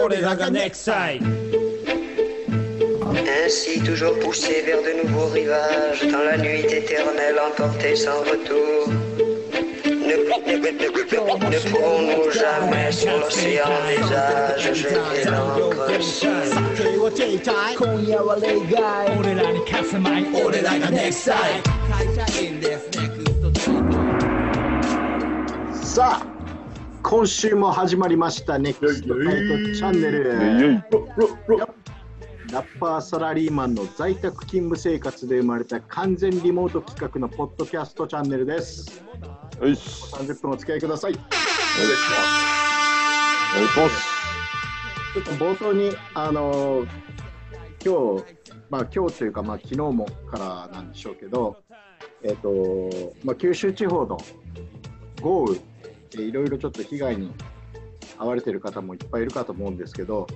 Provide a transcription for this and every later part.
pour les ainsi toujours poussé vers de nouveaux rivages, dans la nuit éternelle emporté sans retour. Ne, pourrons-nous jamais sur l'océan des âges jeter l'ancre seule Ça, 今週も始まりましたネクストタイトチャンネル。ラッパーサラリーマンの在宅勤務生活で生まれた完全リモート企画のポッドキャストチャンネルです。よし。30分お付き合いください。ちお願いします。ょっと冒頭にあのー今日まあ今日というかまあ昨日もからなんでしょうけどえっ、とまあ九州地方の豪雨でいろいろちょっと被害に遭われてる方もいっぱいいるかと思うんですけど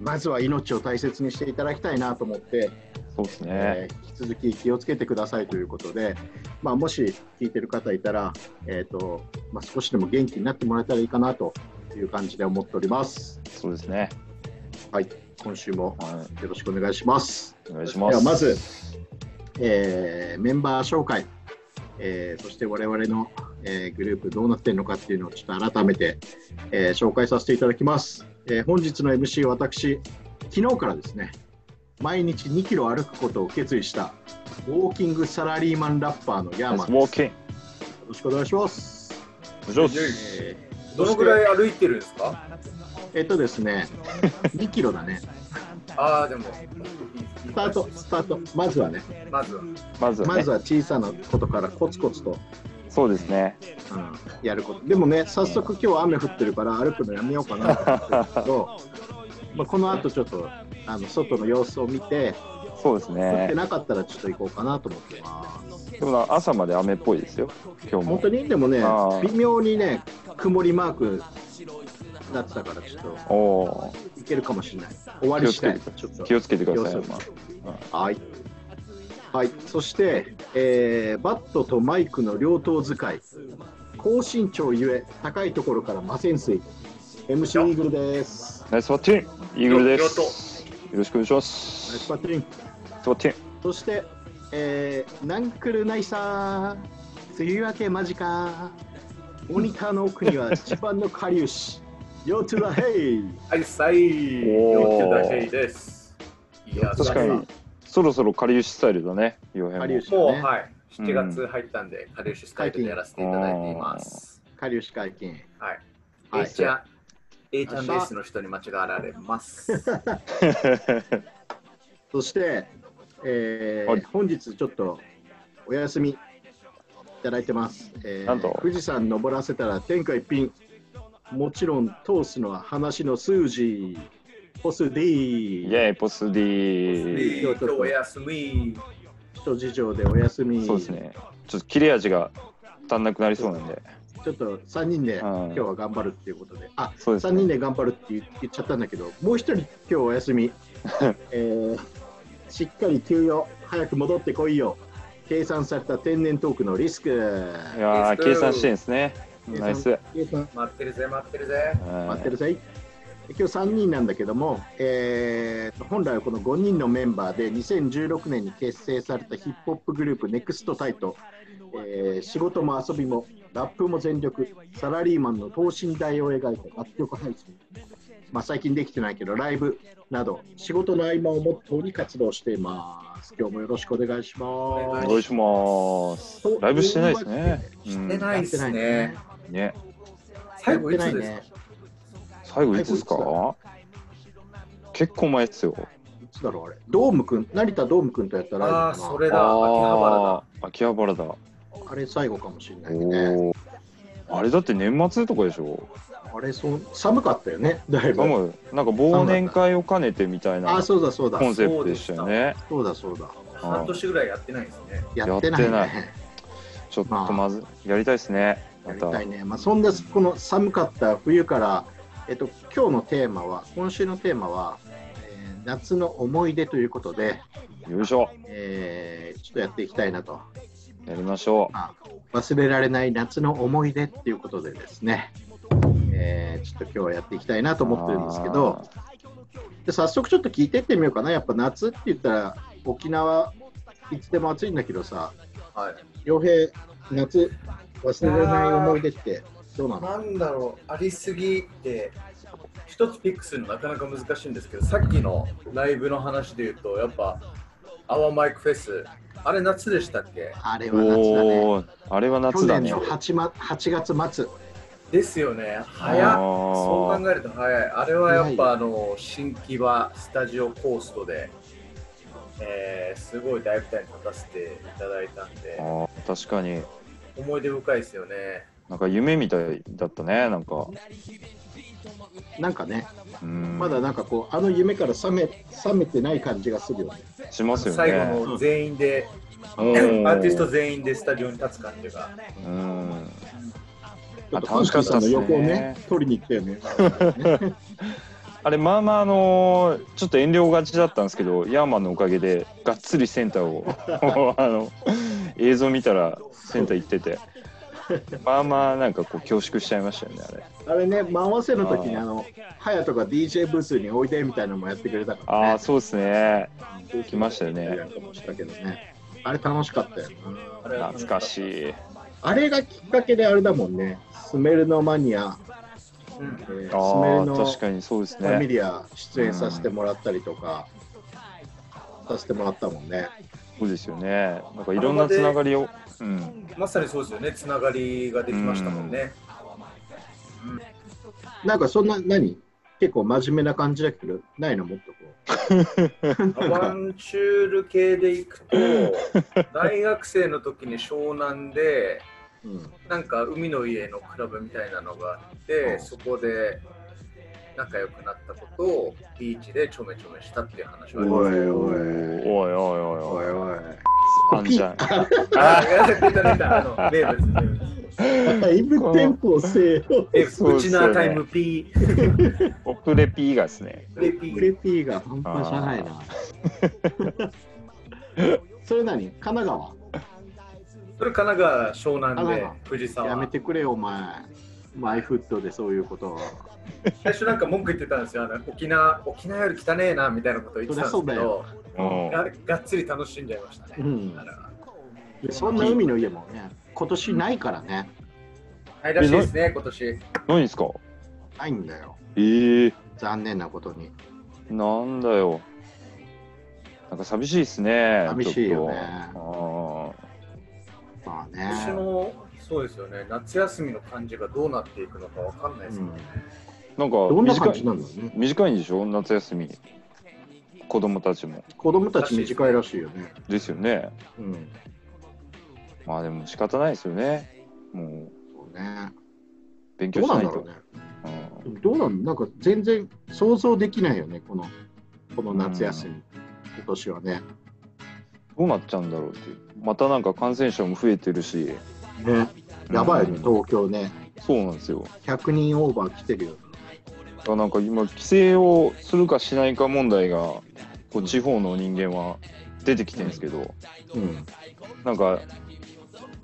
まずは命を大切にしていただきたいなと思って、そうですねえー引き続き気をつけてくださいということで、まあ、もし聞いてる方いたら、えーとまあ、少しでも元気になってもらえたらいいかなという感じで思っております。そうですねはい、今週もはよろしくお願いします。いお願いしまですはまず、えーメンバー紹介、えーそして我々の、えーグループどうなってるのかっていうのをちょっと改めて、えー紹介させていただきます。えー本日の MC 私、昨日からですね、毎日2キロ歩くことを決意したウォーキングサラリーマンラッパーのヤーマンです。よウォーキンろしくお願いします。お願いしますえどのぐらい歩いてるんですか？ーえっとですね、2キロだね。ああ、でも、スタート、スタート、まずはね、まずは。まずはねまずは小さなことからコツコツとそうですね。うん。やること。でもね早速今日雨降ってるから歩くのやめようかなと思ってけど まあこの後ちょっとあの外の様子を見てそうです降ってねなかったらちょっと行こうかなと思ってます。でもな朝まで雨っぽいですよ今日も。本当に？でもね微妙にね曇りマークなってたからちょっとおおいけるかもしれない。終わりしたい気をつけてくださいまはい。はい、そして、えーバットとマイクの両頭使い、高身長ゆえ、高いところから魔潜水、MC イーグルです。ナイスバッティンイーグルでよすよろしくお願いしまナイす。スパッティン。ナイスバッティンそして、えーナンクルナイサー、梅雨明け間近、モニターの奥には一番のかりゆし、ヨトゥラヘイ。はい、さい。おー。よってだけです。いや、確かにそろそろかりゆしスタイルだね洋かりゆ平ももう、はい。7月入ったんで、カレーシュスタイルでやらせていただいています。かりゆし解禁。はい。はい A ちゃん、A ちゃんベースの人に間違われます。そして、えーはい本日ちょっとお休みいただいてます。えーなんと富士山登らせたら天下一品。もちろん通すのは話の数字。ポス D。イェイポスディ今日お休み。人事情でお休み。そうですねちょっと切れ味が足んなくなりそうなんでちょっと3人でうん今日は頑張るっていうことで。あ、3そうですね人で頑張るって言言っちゃったんだけど、もう一人今日お休み。えーしっかり休養、早く戻ってこいよ。計算された天然トークのリスク。いやー計算してんですねナイス計算待ってるぜ、待ってるぜ。待ってるぜ。今日3人なんだけども、えーと本来はこの5人のメンバーで2016年に結成されたヒップホップグループ NEXT タイト、えー仕事も遊びもラップも全力サラリーマンの等身大を描いた楽曲配信、まあ、最近できてないけどライブなど仕事の合間をモットーに活動しています。今日もよろしくお願いします。お願いします。ライブしてないですね。してないっすね。うんね最後いつやってないですか？ね最後いつですか？結構前ですよいつだろうあれドームくん成田ドームくんとやったライブああ、それだ。秋葉原だ。秋葉原だ。あれ最後かもしれないね。あれだって年末とかでしょ？あれそう寒かったよねだいぶ。なんか忘年会を兼ねてみたいなあそうだそうだ。コンセプトでしたよね。そうだそうだ。半年ぐらいやってないですね。やってないね。やってない。ちょっとまずやりたいですね。まやりたたいね、まあ、そんなこの寒かった冬から、えっと、今日のテーマは今週のテーマは、えー夏の思い出ということで、よいしょえーちょっとやっていきたいなと、やりましょまあ、忘れられない夏の思い出っていうことでですね。えーちょっと今日はやっていきたいなと思ってるんですけど、で早速ちょっと聞いてってみようかな。やっぱ夏って言ったら沖縄いつでも暑いんだけどさ、はい。洋平、夏忘れられない思い出ってどうなの？なんだろう、ありすぎて、一つピックするのなかなか難しいんですけど、さっきのライブの話で言うと、やっぱ、アワーマイクフェス、あれ夏でしたっけ？あれは夏だね。あれは去夏だね。年の 8, ま8月末。ですよね、早そう考えると早い。あれはやっぱあの新木場スタジオコーストで、えーすごい大舞台に立たせていただいたんで。確かに。思い出深いですよね。なんか夢みたいだったねなんか。なんかね、うん。まだなんかこう、あの夢から覚め覚めてない感じがするよね。しますよね。最後の全員で、アうん。ーティスト全員でスタジオに立つ感じが。うん。ちょっとあ楽しかったの横をね、取りに行ったよね。あれまあまああのーちょっと遠慮がちだったんですけどヤーマンのおかげでがっつりセンターを あの映像見たらセンター行っててまあまあなんかこう恐縮しちゃいましたよねあれあれね、回せの時にあの、隼人が DJ ブースにおいでみたいなのもやってくれたからね。ああそうですね来ましたよねね。あれ楽しかったよ。あれは懐かしいあれがきっかけであれだもんね。スメルのマニア、うんえースメああルの確かにそうですファミねリア出演させてもらったりとか、させてもらったもんね。そうですよねなんかいろんなつながりをうん、まさにそうですよね、つながりができましたもんね。なんかそんな、何？結構真面目な感じだけど、ないの？もっとこう。アバンチュール系でいくと、大学生の時に湘南で、うん、なんか海の家のクラブみたいなのがあって、そこで仲良くなったことをビーチでちょめちょめしたっていう話はあります、おいおいおいおい。おいおい。あんちゃんあ、出た出た、あの、名物、名物。だいぶテンポをせよ。え、そううちなタイム P。オプレピーがですねレプレ P。ピーが半端じゃないな。それ何？神奈川？それ神奈川湘南で藤沢。やめてくれよ、お前。マイフットでそういうことを。最初なんか文句言ってたんですよ。あの沖縄、沖縄より汚ねえなみたいなことを言ってたんですけど、うんががっつり楽しんじゃいましたね。うんそんな海の家もね、今年ないからね。はいらしいですね、今年。何ですか？ないんだよ。ええ残念なことに。なんだよなんか寂しいですね寂しいよねちょっまあ今年ね。のそうですよね、夏休みの感じがどうなっていくのかわかんないですよね。とあーなんどんなんだろうね。短いんでしょ？夏休み子供たちも子供たち短いらしいよね。ですよねうん。まあでも仕方ないですよねもうね。勉強しなんいとどうなんなんか全然想像できないよね、このこの夏休み。今年はね。どうなっちゃうんだろうっていうまたなんか感染者も増えてるしね。やばいよね、うん東京ね。そうなんですよ100人オーバー来てるよ。だからなんか今規制をするかしないか問題がこう地方の人間は出てきてるんですけど、うん。なんか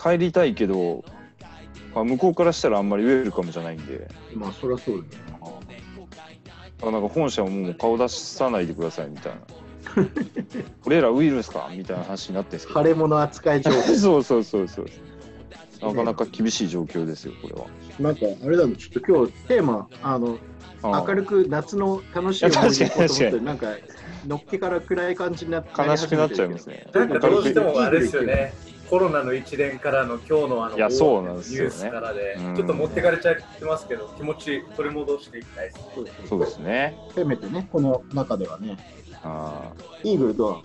帰りたいけど、まあ、向こうからしたらあんまりウェルカムじゃないんでまあ、そりゃそうだよね。だからなんか本社ももう顔出さないでくださいみたいな 俺らウイルスかみたいな話になってるんですけ腫れ物扱い状態。ど そうそうそうそうなかなか厳しい状況ですよこれはなんか、あれだね、ちょっと今日テーマ、あの、あ明るく夏の楽しい思い出と思って、なんか、のっけから暗い感じになって。悲しくなっちゃいますね。なんかどうしてもあれですよね、コロナの一年からの今日のあのいやそうなんですよね。ニュースからでうん、ちょっと持ってかれちゃってますけど、気持ち取り戻していきたいですね。そうですね。せめてね、この中ではね、あイーグルとは、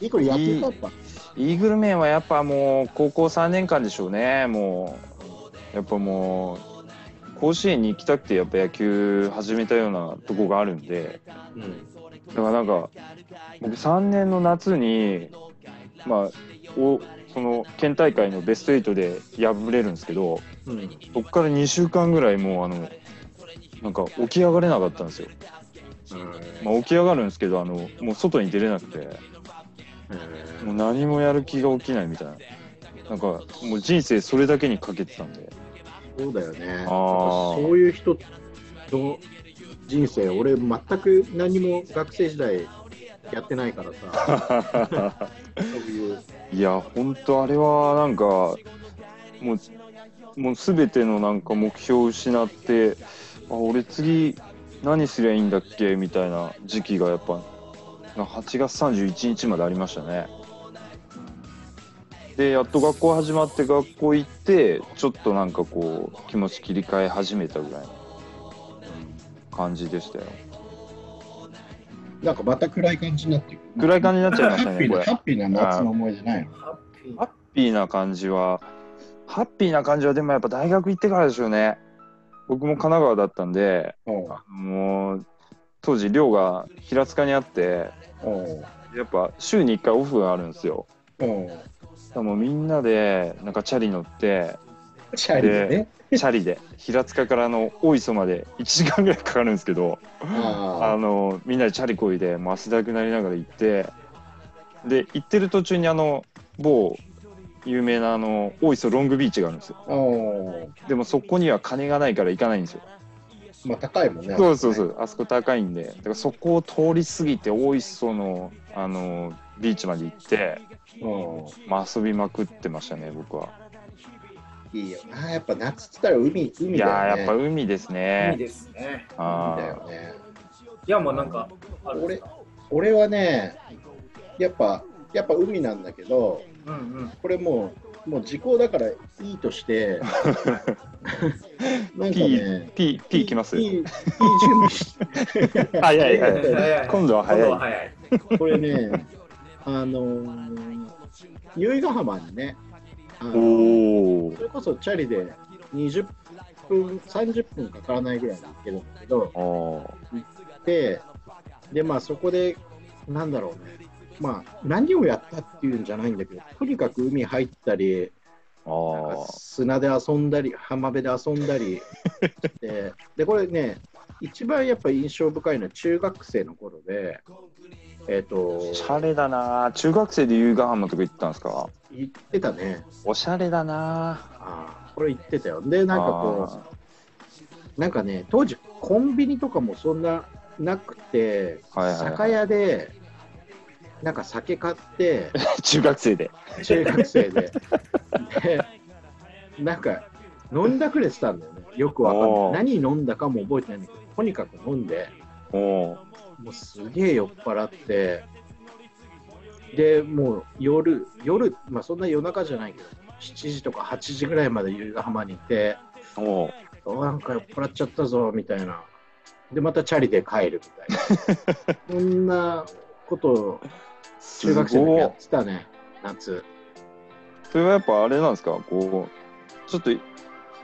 イーグル野球だった？ーイーグルメンはやっぱもう高校3年間でしょうね。もうやっぱもう甲子園に行きたくてやっぱ野球始めたようなとこがあるんでうん。だからなんか僕3年の夏にまあおその県大会のベスト8で敗れるんですけどうん。そこから2週間ぐらいもうあのなんか起き上がれなかったんですよ、まあ、起き上がるんですけどあのもう外に出れなくてもう何もやる気が起きないみたいななんかもう人生それだけにかけてたんでそうだよね。そういう人の人生、俺、全く何も学生時代やってないからさ、いう、いや、本当あれはなんか、もう、もうすべてのなんか目標を失って、あ、俺次何すりゃいいんだっけ？みたいな時期がやっぱ、な8月31日までありましたね。で、やっと学校始まって学校行って、ちょっとなんかこう、気持ち切り替え始めたぐらいの感じでしたよ。なんかまた暗い感じになってる。暗い感じになっちゃいましたね、ハッピーな、これハ。ッピーな夏の思い出ないの？ハッピーな感じは、ハッピーな感じはでもやっぱ大学行ってからでしょうね。僕も神奈川だったんで、うんもう当時寮が平塚にあって、やっぱ週に1回オフがあるんですよ。もうみんなでなんかチャリ乗って、チャリで？ね。チャリで平塚からあの大磯まで1時間ぐらいかかるんですけど、ああのみんなでチャリこいで汗だくなりながら行って、で行ってる途中にあの某有名なあの大磯ロングビーチがあるんですよ。でもそこには金がないから行かないんですよ。まあ高いもんね。そうそうそう、あそこ高いんで、だからそこを通り過ぎて大磯のあのビーチまで行って、うまあ、遊びまくってましたね、僕は。ん。いいよな。やっぱ夏っつったら海、海いだよね。やー、やっぱ海ですいいね。ですね。あ海だよね。いや、もうなんか、あるんですか？俺はね、やっぱ、やっぱ海なんだけど、うんうん。これもう、もう時効だからいいとして、なんかね、P、P 来ます？いいいい準備し早い早い。早い今度は今度は早い。早い。これね、あのー、由比ヶ浜にね、あのおそれこそチャリで20分、30分かからないぐらいで行けるんだけど、お。で、で、まあそこで、なんだろうね、まあ何をやったっていうんじゃないんだけど、とにかく海入ったり、砂で遊んだり、浜辺で遊んだり して、で、これね、一番やっぱ印象深いのは中学生の頃で、えっ、とおしゃれだな中学生で由比ヶ浜とか行ったんですか？言ってたね。おしゃれだなああ、これ言ってたよ。で、なんかこう、なんかね、当時コンビニとかもそんななくて、はいはいはい酒屋で、なんか酒買って、う 中学生で。中学生で。で、なんか、飲んだくれてたんだよね。よくわかんない。何飲んだかも覚えてないんだけど、とにかく飲んで。もうすげえ酔っ払って、で、もう夜、夜、まあそんな夜中じゃないけど、7時とか8時ぐらいまで由比ヶ浜にいて、おなんか酔っ払っちゃったぞみたいな。で、またチャリで帰るみたいな。そんなことを中学生の時やってたね、夏。それはやっぱあれなんですか？こうちょっと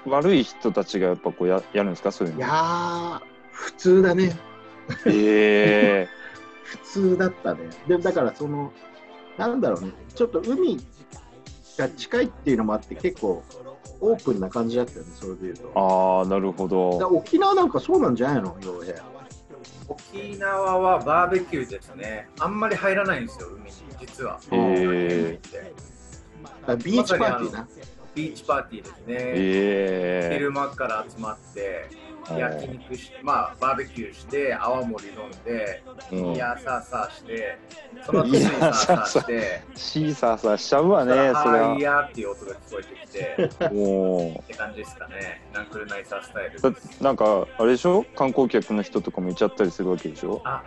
悪い人たちがやっぱこうややるんですか？そういういやのー、普通だね。ええ普通だったね。で、だからその、なんだろうね、ちょっと海が近いっていうのもあって、結構オープンな感じだったよね、それでいうと。ああなるほど沖縄なんかそうなんじゃないの、洋平。沖縄はバーベキューですね。あんまり入らないんですよ、海に、実は。へあビーチパーティーな。ビーチパーティーですね。ええ昼間から集まって、焼肉して、まあ、バーベキューして、泡盛飲んで、うん。いやーさーさーして、その後スイサーサーして、シーサーサーしちゃうわねそれは。いやはーっていう音が聞こえてきて、もって感じですかね。ナンクルナイサースタイル。なんかあれでしょ？観光客の人とかもいちゃったりするわけでしょ？あ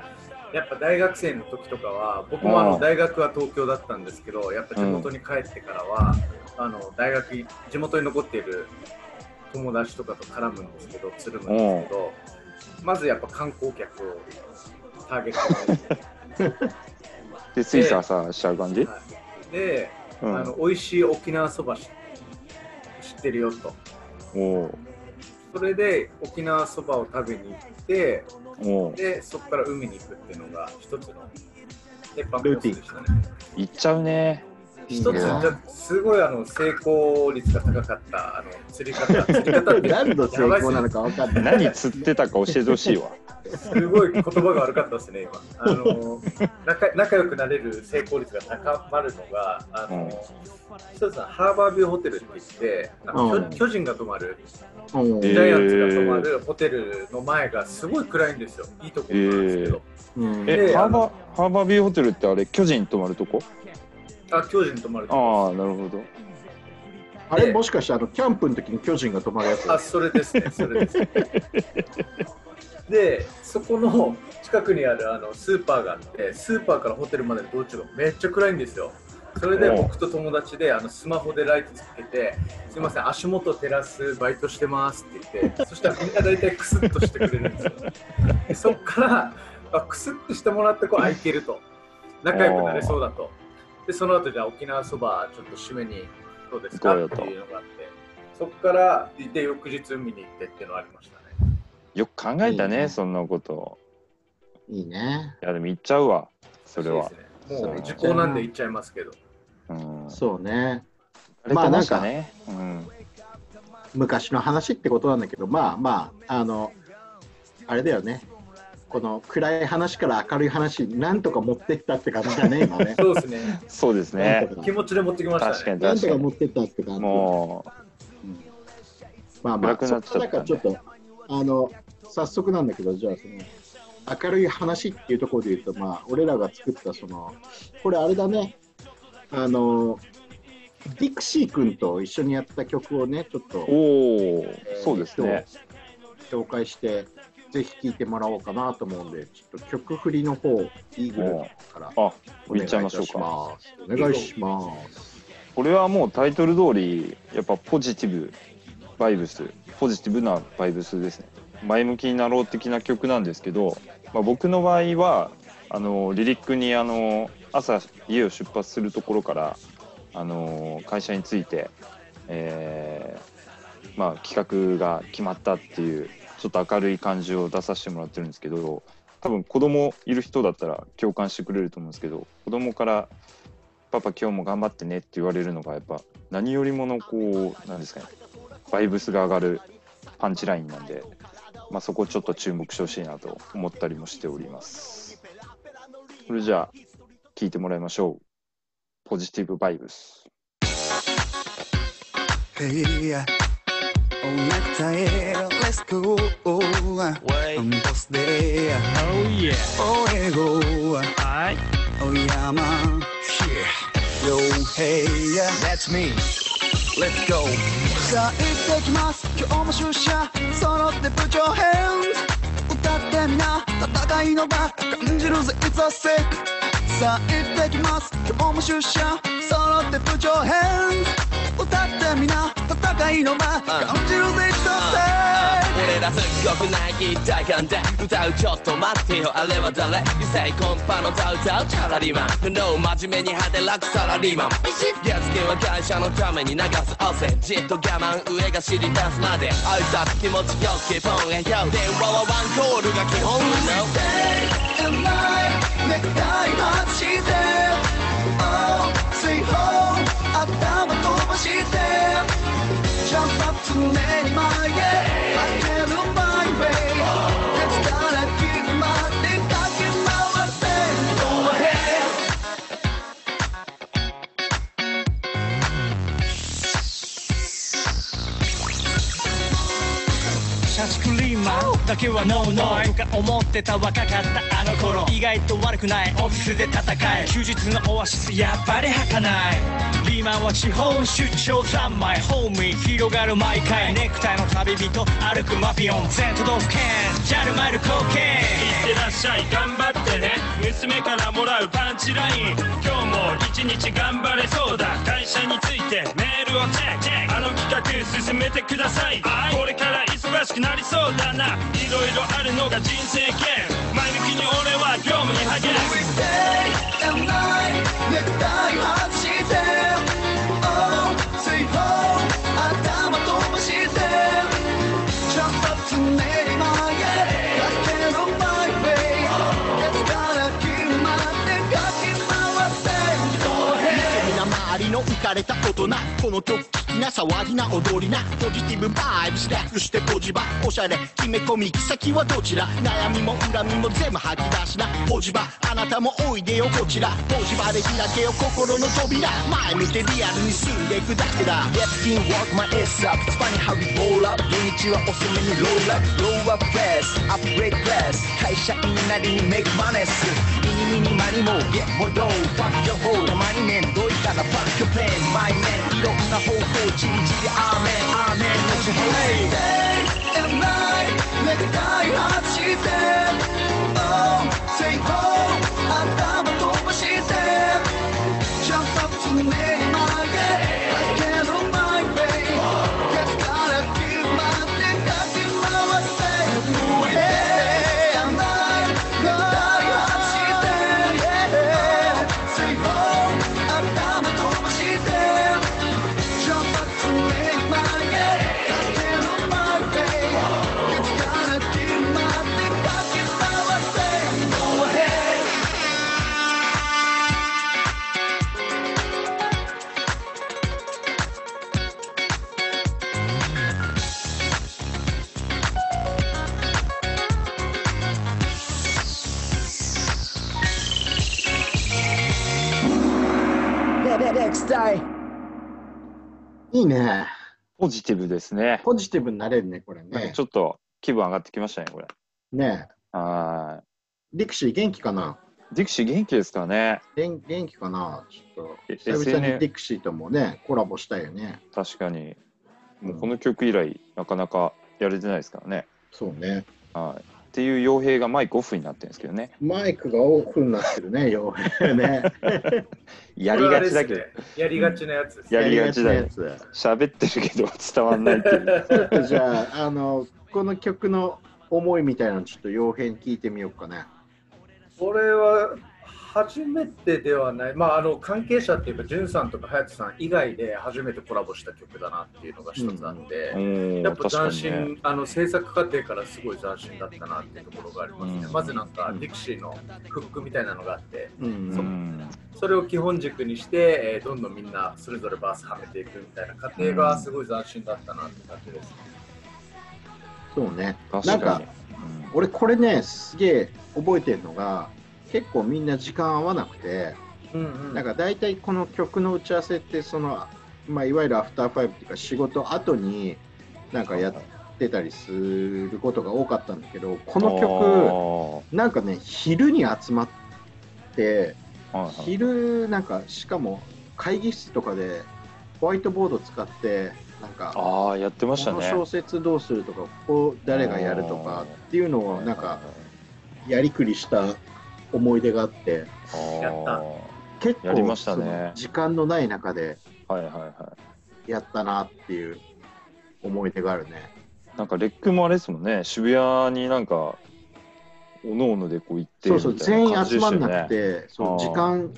やっぱ大学生の時とかは僕もあうん。の大学は東京だったんですけどやっぱ地元に帰ってからは、あの大学地元に残っている友達とかと絡むんですけどつるむんですけど、まずやっぱ観光客をターゲットに。でスイサーサーしちゃう感じ、はい。で、うん。あの美味しい沖縄そばし知ってるよと。それで沖縄そばを食べに行ってでそこから海に行くっていうのが一つの鉄板コースでしたね。行っちゃうね一つ、すごいあの成功率が高かったあの釣り方、釣り方って 何の成功なのか分かんない。何釣ってたか教えてほしいわ。すごい言葉が悪かったですね、今。あの仲仲良くなれる成功率が高まるのが、あの、一つはハーバービューホテルって言って、あのうん巨巨人が泊まる、うんジャイアンツが泊まるホテルの前がすごい暗いんですよ。いいところなんですけど。うんえ、でハーバー、ハーバービューホテルってあれ、巨人泊まるとこ？あ、巨人泊まるとあこあ、なるほど。あれもしかしてあのキャンプの時に巨人が泊まるやつあ、それですね、それです。で、そこの近くにあるあのスーパーがあって、スーパーからホテルまでの道中がめっちゃ暗いんですよ。それで僕と友達であのスマホでライトつけて、すみません、足元照らすバイトしてますって言って、そしたらみんな大体クスッとしてくれるんですよ。でそっからあクスッとしてもらってこう、あ、いけると。仲良くなれそうだと。で、その後じゃあ沖縄そばちょっと締めにどうですかって行こうよというのがあって、そこからで翌日海に行ってっていうのはありましたね。よく考えたね、いいねそんなこと。いいね。いや、でも行っちゃうわ、それはそう。ですねもう時効なんで行っちゃいますけど。うん。そうね。あれてましたね。うん。昔の話ってことなんだけど、まあまあ、あの、あれだよね。この暗い話から明るい話になんとか持ってったって感じだね、今ね。そうですね。そうですね気持ちで持ってきましたね。確かになん確かに。とか持ってったって感じ。もまあまあ、暗くなっちゃったねそこだからちょっと、あの、早速なんだけど、じゃあ、その、明るい話っていうところで言うと、まあ、俺らが作った、その、これあれだね、あの、ディクシー君と一緒にやった曲をね、ちょっう、とおお、そうですね。紹介して、ぜひ聴いてもらおうかなと思うんで、ちょっと曲振りの方、イーグルからあ、お願い行っちゃいましょうたか。ます。お願いします。これはもうタイトル通り、やっぱポジティブ、バイブス、ポジティブなバイブスですね。前向きになろう的な曲なんですけど、まあ、僕の場合は、あのリリックにあの朝家を出発するところからあの会社に着いて、えーまあ、企画が決まったっていうちょっと明るい感じを出させてもらってるんですけど多分子供いる人だったら共感してくれると思うんですけど子供から「パパ今日も頑張ってね」って言われるのがやっぱ何よりものこうなんですかねバイブスが上がるパンチラインなんで、まあ、そこちょっと注目してほしいなと思ったりもしております。それじゃあ聞いてもらいましょう。ポジティブバイブス。Hey, oh, necktie, let's go. On this day, Oh yeah. oh, hey, go. Alright. Oh, Yama. Yeah. Yo, hey, yeah. That's me. let's go. さあ行ってきます今日も出社揃って部長編歌ってみな戦いの場感じるぜ It's a sick さあ行ってきます今日も出社揃って部長編歌ってみな戦いの場感じるぜ It's a sick 俺らすっごくない一体感で歌うちょっと待ってよあれは誰異性コンパの歌歌うチャラリーマンの真面目に派手楽サラリーマン月金は会社のために流す汗じっと我慢上が尻出すまで挨拶気持ちよくポンへよ電話はワンコールが基本 No and I ネクタイ外して Oh, say home 頭飛ばして Jump up 常に前へ開けるマンだけはノーノイとか思ってた若かったあの頃。意外と悪くない。オフィスで戦え。休日のオアシスやっぱり儚い。リーマンは地方出張三昧。ホームに広がる毎回。ネクタイの旅人歩くマピオン。全都道府県。ジャルマイル貢献。いってらっしゃい。頑張ってね。娘からもらうパンチライン。今日も一日頑張れそうだ。会社についてメールをチェック。あの企画進めてください。これからしくなりそうだな。いろいろあるのが人生ゲーム前向きに俺は業。務に励む Day and night ネクタイ外して Oh, say home 頭飛ばして Jump up 常にかれた大人この曲聴きな騒ぎな踊りな。ポジティブバイブス略してポジバおしゃれ決め込み行き先はどちら。悩みも恨みも全部吐き出しな。ポジバあなたもおいでよこちら。ポジバで開けよ心の扉。前見てリアルに住んでいくだけだ。Get in work my ass up. It's funny how we roll up. 土日は遅めにロールアップ。ローアップフェスアップグレードクラス会社員なりにメイクマネスミニミニマニも。Get もどう Fuck your whole たまに面倒たらバッ毎年いろんな方法ちりアーメン。アーメンのジュヘいいね。ポジティブですね。ポジティブになれるね、これなんかね。ちょっと気分上がってきましたね、これ。ねはディクシー元気かな？いディクシー元気ですかね元元気かな？ちょっえと久々にディクシーともね、コラボしたいよね。確かに。もうこの曲以来、なかなかやれてないですからね。そうね。はい。っていう傭兵がマイクオフになってるんですけどね。マイクがオフになってるね、ようね。やりがちだけどやりがちなやつですね。やりがちだよやつ喋ってるけど伝わんないっていう。じゃあ、あの、この曲の思いみたいなのちょっと洋編聞いてみようかね。これは初めてではない、まあ、あの関係者っていうか、じゅんさんとか隼人さん以外で初めてコラボした曲だなっていうのが一つあって、うんやっぱ斬新、にね。あの制作過程からすごい斬新だったなっていうところがありますね。うんまずなんか、ディクシーのフックみたいなのがあって、うんうんそれを基本軸にして、えーどんどんみんなそれぞれバースはめていくみたいな過程がすごい斬新だったなって感じです。そうね。確かに。なんか、俺これね、すげえ覚えてるのが、結構みんな時間合わなくて、うんうん。なんか大体この曲の打ち合わせってその、まあ、いわゆるアフターファイブっていうか仕事後になんかやってたりすることが多かったんだけどこの曲なんかね昼に集まって昼なんかしかも会議室とかでホワイトボード使ってなんかああ、やってましたね。この小説どうするとかここ誰がやるとかっていうのをなんかやりくりした思い出があってやった結構やりましたね時間のない中ではいはいはい。やったなっていう思い出があるね。なんかレックもあれですもんね、渋谷になんか、おのおのでこう行ってそうそう、みたい全員感じでしたよね集まんなくて、そう時間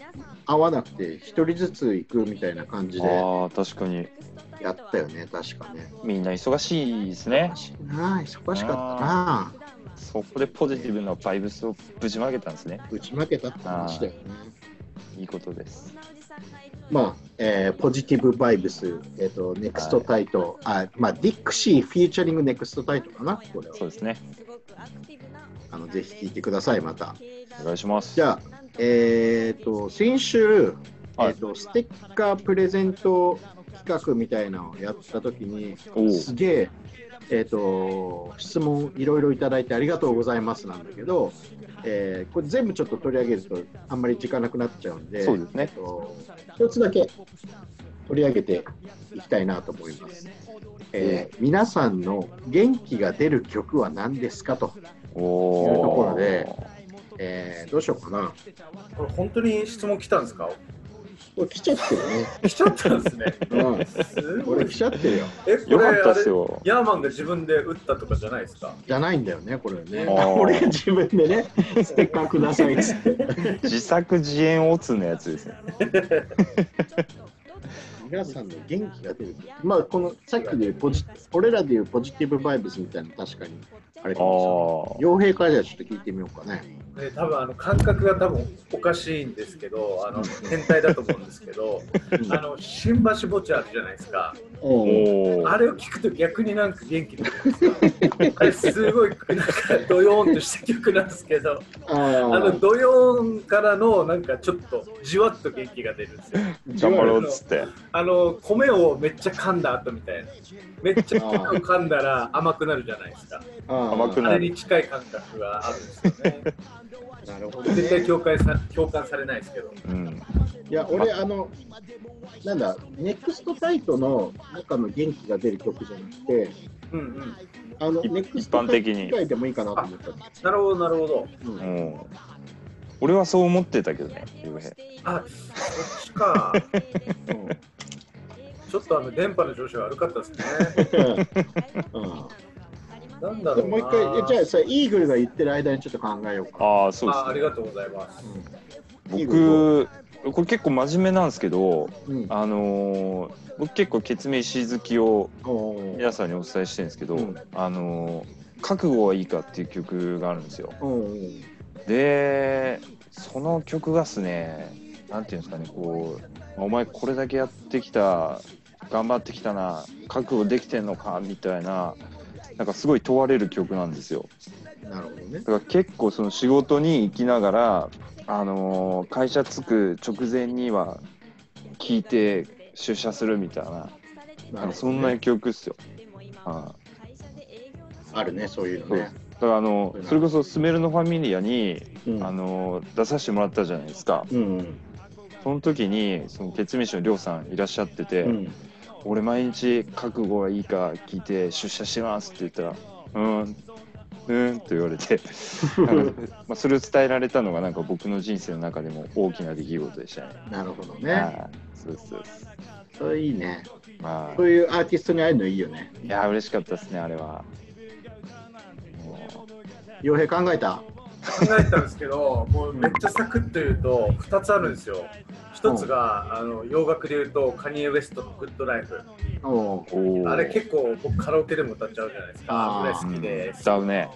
合わなくて、一人ずつ行くみたいな感じでああ、確かに。やったよね、確かね。みんな忙しいですね忙。しいな、忙しかったな。そこでポジティブなバイブスをぶちまけたんですね。打ち負けたって話だよね。いいことです。まあ、えーポジティブバイブス、えっ、と、 next,tight、あ、まあ、ディックシーフィーチャリング next,tight かな、これは。そうですね。あの、ぜひ聞いてください、また。お願いします。じゃあ、えっ、と、先週、はいえっ、と、ステッカープレゼント企画みたいなのをやったときに、すげえ、えっ、と、質問いろいろいただいてありがとうございますなんだけど、えーこれ全部ちょっと取り上げるとあんまり時間なくなっちゃうんで、そうですねえっと一つだけ取り上げていきたいなと思います。えー皆さんの元気が出る曲は何ですかと、おいうところーでえーどうしようかな。これ本当に質問来たんですか？これ来ちゃってるね。来ちゃったんですね。うん、すごいこれ来ちゃってるよ。え、こよかったれあれっすよ。ヤーマンが自分で打ったとかじゃないですか？じゃないんだよね、これね。あー 俺が自分でね、ステッカーくださいっつって。自作自演オツのやつですね。皆さんの元気が出る。まあ、このさっきで言うポジ、俺らでいうポジティブバイブスみたいなの確かに、あれかもしれない。あ傭兵からじゃあちょっと聞いてみようかね。で多分あの感覚が多分おかしいんですけど、あの変態だと思うんですけど、あの新橋墓地あるじゃないですか。あれを聞くと逆になんか元気出るんですよ。あれすごいなんかドヨーンとした曲なんですけど、ああのドヨーンからのなんかちょっとじわっと元気が出るんですよ。頑張ろうっつってあの米をめっちゃ噛んだ後みたいな。めっちゃ噛んだら甘くなるじゃないですか。甘くなるあれに近い感覚があるんですよね。なるほど、絶対ね。共感さ共感されないですけど。うんいや、俺、あの、なんだ、ネクストタイトの中の元気が出る曲じゃなくて、うんうん。あの、一ネクストタイト以外でもいいかなと思ったのなるほどなるほど。うんうん俺はそう思ってたけどねあ、そっちか。ちょっとあの電波の調子が悪かったですね。うんなんだろうもう一回、えじゃあさ、イーグルが言ってる間にちょっと考えようか。ああそうあありですねがとうございます。僕これ結構真面目なんですけどうん。あのー僕結構決命石好きを皆さんにお伝えしてるんですけど、うん。あのー覚悟はいいかっていう曲があるんですよ。でその曲がっすねなんていうんですかねこうお前これだけやってきた頑張ってきたな覚悟できてんのかみたいななんかすごい問われる曲なんですよ。なるほどね。だ。から結構その仕事に行きながら、あのー会社着く直前には聞いて出社するみたいななんなるかほどそんなね曲っすよ。はあるね、そういうのそうね。だからあのそれこそスメルのファミリアに、うんあのー出させてもらったじゃないですか。うん。その時にその決命師のりょうさんいらっしゃってて、うん。俺毎日覚悟はいいか聞いて出社しますって言ったら「うん」うんって言われて まあそれを伝えられたのがなんか僕の人生の中でも大きな出来事でしたね。なるほどね。はいそうそう。それいいね。まそういうアーティストに会えるのいいよね。あいや嬉しかったですねあれは。も洋平考えた？考えたんですけど、もうめっちゃサクッと言うと2つあるんですよ。1つがあの洋楽で言うとカニエ・ウエストのグッドライフ。あれ結構僕カラオケでも歌っちゃうじゃないですか。あらい好きで、歌うね。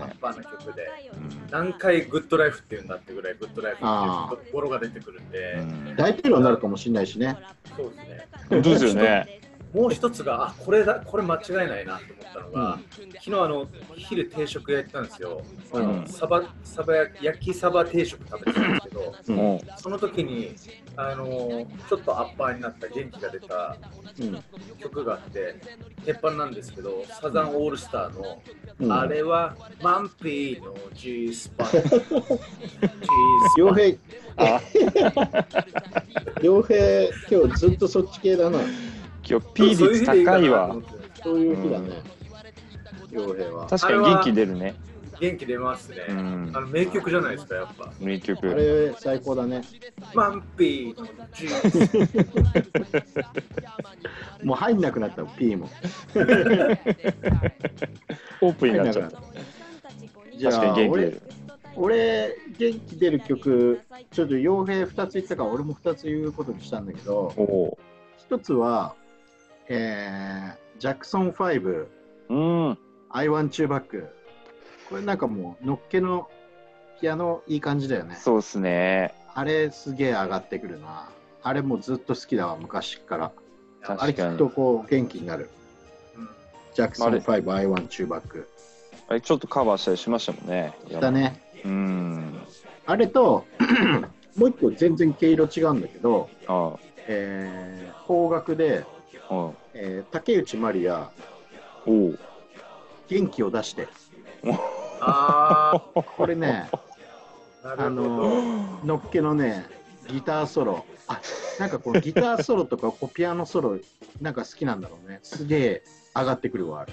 アッパーな曲で。うん何回グッドライフって言うんだってぐらいグッドライフあっていう語呂が出てくるんで、うん大統領になるかもしれないしね。そうですね。本当ですよね。もう一つが、あこれだ、これ間違いないなと思ったのが、昨日あの昼定食屋行ったんですよ。うんサバサバ焼きサバ定食食べてたんですけど、うんもその時にあのちょっとアッパーになった元気が出たうん曲があって、鉄板なんですけど、サザンオールスターの、うんあれはマンピーの G スパ。G スパ。洋平、うあ洋平、今日ずっとそっち系だな。今日 P 率高いわ。そういう日だね。洋平は。確かに元気出るね。元気出ますね。うんあの名曲じゃないですか、やっぱ。あ名曲。れ、最高だね。マンピーのパ。もう入んなくなった、P も。オープンになっちゃった。じゃ確かにあ、俺元気出る。、俺、元気出る曲、ちょっと洋平2つ言ったから、俺も2つ言うことにしたんだけど、おお1つは、えー、ジャクソン5、ー。うん。I want you back。これなんかもう、のっけのピアノいい感じだよね。そうっすね。あれすげえ上がってくるな。あれもうずっと好きだわ、昔から。あれ確かにきっと。こう元気になる。うんジャクソンあれ5、I want you back。あれちょっとカバーしたりしましたもんね。だね。うん。あれと、もう一個全然毛色違うんだけど、あえー、邦楽で、あ。うん。えー竹内まりや、おお。元気を出して。あこれね、あ、なあるほど。ののっけのね、ギターソロ。あなんかこの ギターソロとかこうピアノソロ、なんか好きなんだろうね。すげえ上がってくるわ、あれ。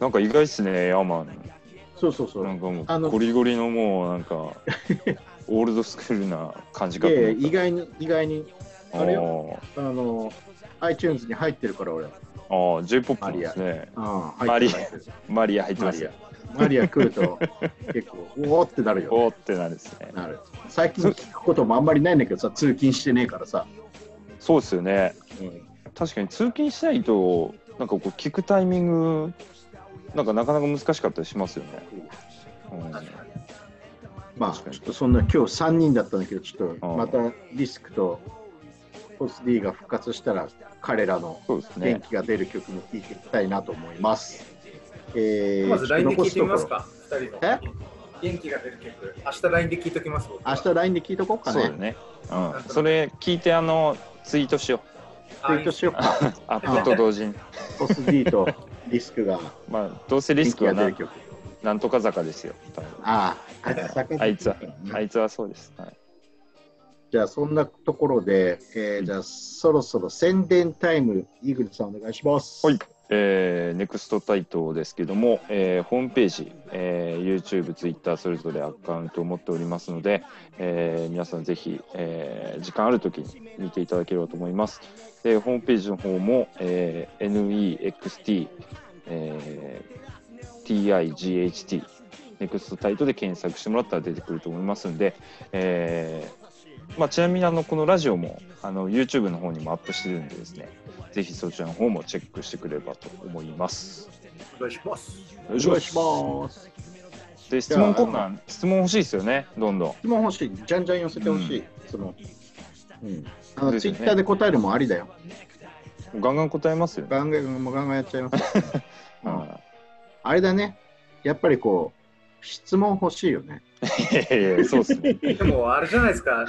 なんか意外っすね、ヤーマン。そうそうそう。なんかもあのうゴリゴリのもうなんか オールドスクールな感じかといや思った。いや意外に、意外に、あれよ。あの、iTunes に入ってるから俺。うん、ああ、J-POP ですね。入ってる入ってる。マリア入ってますよ。マリア来ると結構、おおってなるよ、おーってなるで すね。なる。最近聞くこともあんまりないんだけどさ、通勤してねえからさ。そうですよね。うん確かに通勤しないと、なんかこう聞くタイミング、なんかなかなか難しかったりしますよね。うん、まあ、ちょっとそんな今日3人だったんだけど、ちょっとまたディスクとポス D が復活したら、彼らのそうです元ね。気が出る曲も聴いていきたいなと思います。えーまず LINE で聞いてみます残か、2人え？の。元気が出る曲。明日 LINE で聞いときます。明日 LINE で聞いとこうかね。そうだね。うん。それ聞いて、あの、ツイートしよツイートしようか。う。アップと同時に。ポス D とディスクがまあ、どうせリ元スクはな気が出る曲。なんとか坂ですよ。ああ、あいつはね、あいつはそうです。はい、じゃあそんなところで、えーじゃあそろそろ宣伝タイム、イーグルさんお願いします。はいえー、ネクストタイトですけども、えーホームページ、えー YouTube、Twitter それぞれアカウントを持っておりますので、えー皆さんぜひ、えー時間あるときに見ていただければと思います。でホームページの方も、えー NEXT、えー TIGHT、ネクストタイトで検索してもらったら出てくると思いますので、えーまあ、ちなみにあのこのラジオもあの YouTube の方にもアップしてるんでですね、ぜひそちらの方もチェックしてくれればと思います。お願いします。お願いお願いします。で質問コーナー、質問欲しいですよね、どんどん。質問欲しい。じゃんじゃん寄せてほしい。その、うん。あの、ねツイッターで答えるもありだよ。ガンガン答えますよね。ガンガン、もうガンガンやっちゃいます。うあれだね。やっぱりこう、質問欲しいよね。ーいやいや、そうですね。でもあれじゃないですか、あ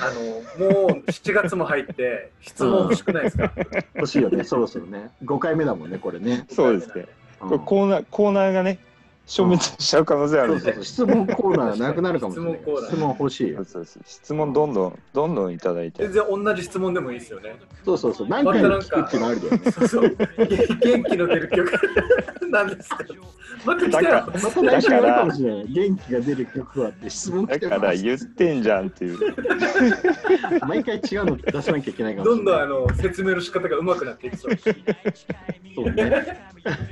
のもう7月も入って、質問欲しくないですか、欲しいよね、そろそろね。5回目だもんね、これね。そうですね。うんコーナー、コーナーがね、消滅しちゃう可能性ある。質問コーナーがなくなるかもしれない。質問コーナー質問欲しいよそう。そうそう質問どんどん、どんどんいただいて全。然同じ質問でもいいですよね。そうそうそう。何回も聞くっていうのあるよね。そうそう元気の出る曲なんですか？また来たよだかまた来週やるかもしれない。元気が出る曲はって質問来だてます。から言ってんじゃんっていう。毎回違うの出さなきゃいけないかもしれない。どんどんあの説明の仕方が上手くなっていくそうそうね。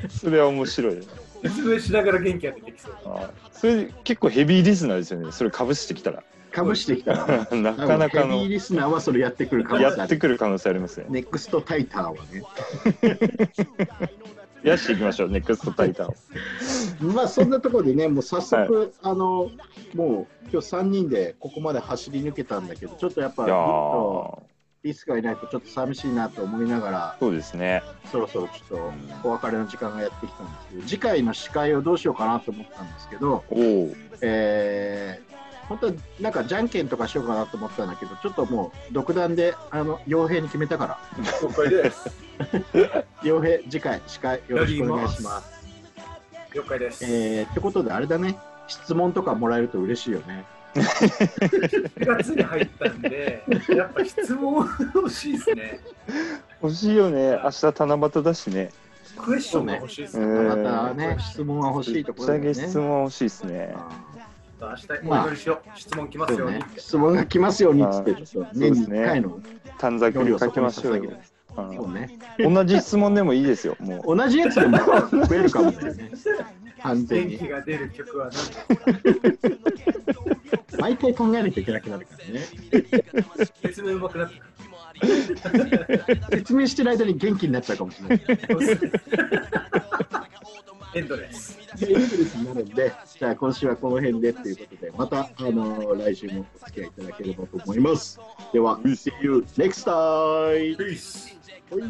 それは面白い。説明しながら元気が出てきそう。あーそれ結構ヘビーリスナーですよね。それかぶしてきたら。かぶしてきたら、なかなかのヘビーリスナーはそれやってくる可能性やある。ってくる可能性ありますね。ネクストタイターはね。やしていきましょう、ネクストタイタンを。まあそんなところでね、もう早速、あの、もう今日3人でここまで走り抜けたんだけど、ちょっとやっぱリスがいないとちょっと寂しいなと思いながら、そうですね。そろそろちょっとお別れの時間がやってきたんですけど、次回の司会をどうしようかなと思ったんですけど、おお。えー本当はなんかじゃんけんとかしようかなと思ったんだけど、ちょっともう独断であの傭兵に決めたから、了解です。傭兵、次回、司会よろしくお願いします。了解です。えー、ってことで、あれだね、質問とかもらえると嬉しいよね。4月に入ったんで、やっぱ質問欲しいですね。欲しいよね。明日七夕だしね。クエスチョンが欲しいですね。うんまたね、質問は欲しいところだよね。質問欲しいですね。あ明日お祈りしよう。質問来ますように質問が来ますようにっつって、ちょっと年に1回の短冊に書きましょうよ。そうね。うん同じ質問でもいいですよ。もう。同じやつでも増えるかもだよね。完全に。元気が出る曲は何毎回考えなきゃいけなくなるからね。説明上手くなって説明してる間に元気になっちゃうかもしれない。エンドレス。エンドレスになるんで、じゃあ今週はこの辺でということで、また、あの来週もお付き合いいただければと思います。では、See you next time! Peace. はい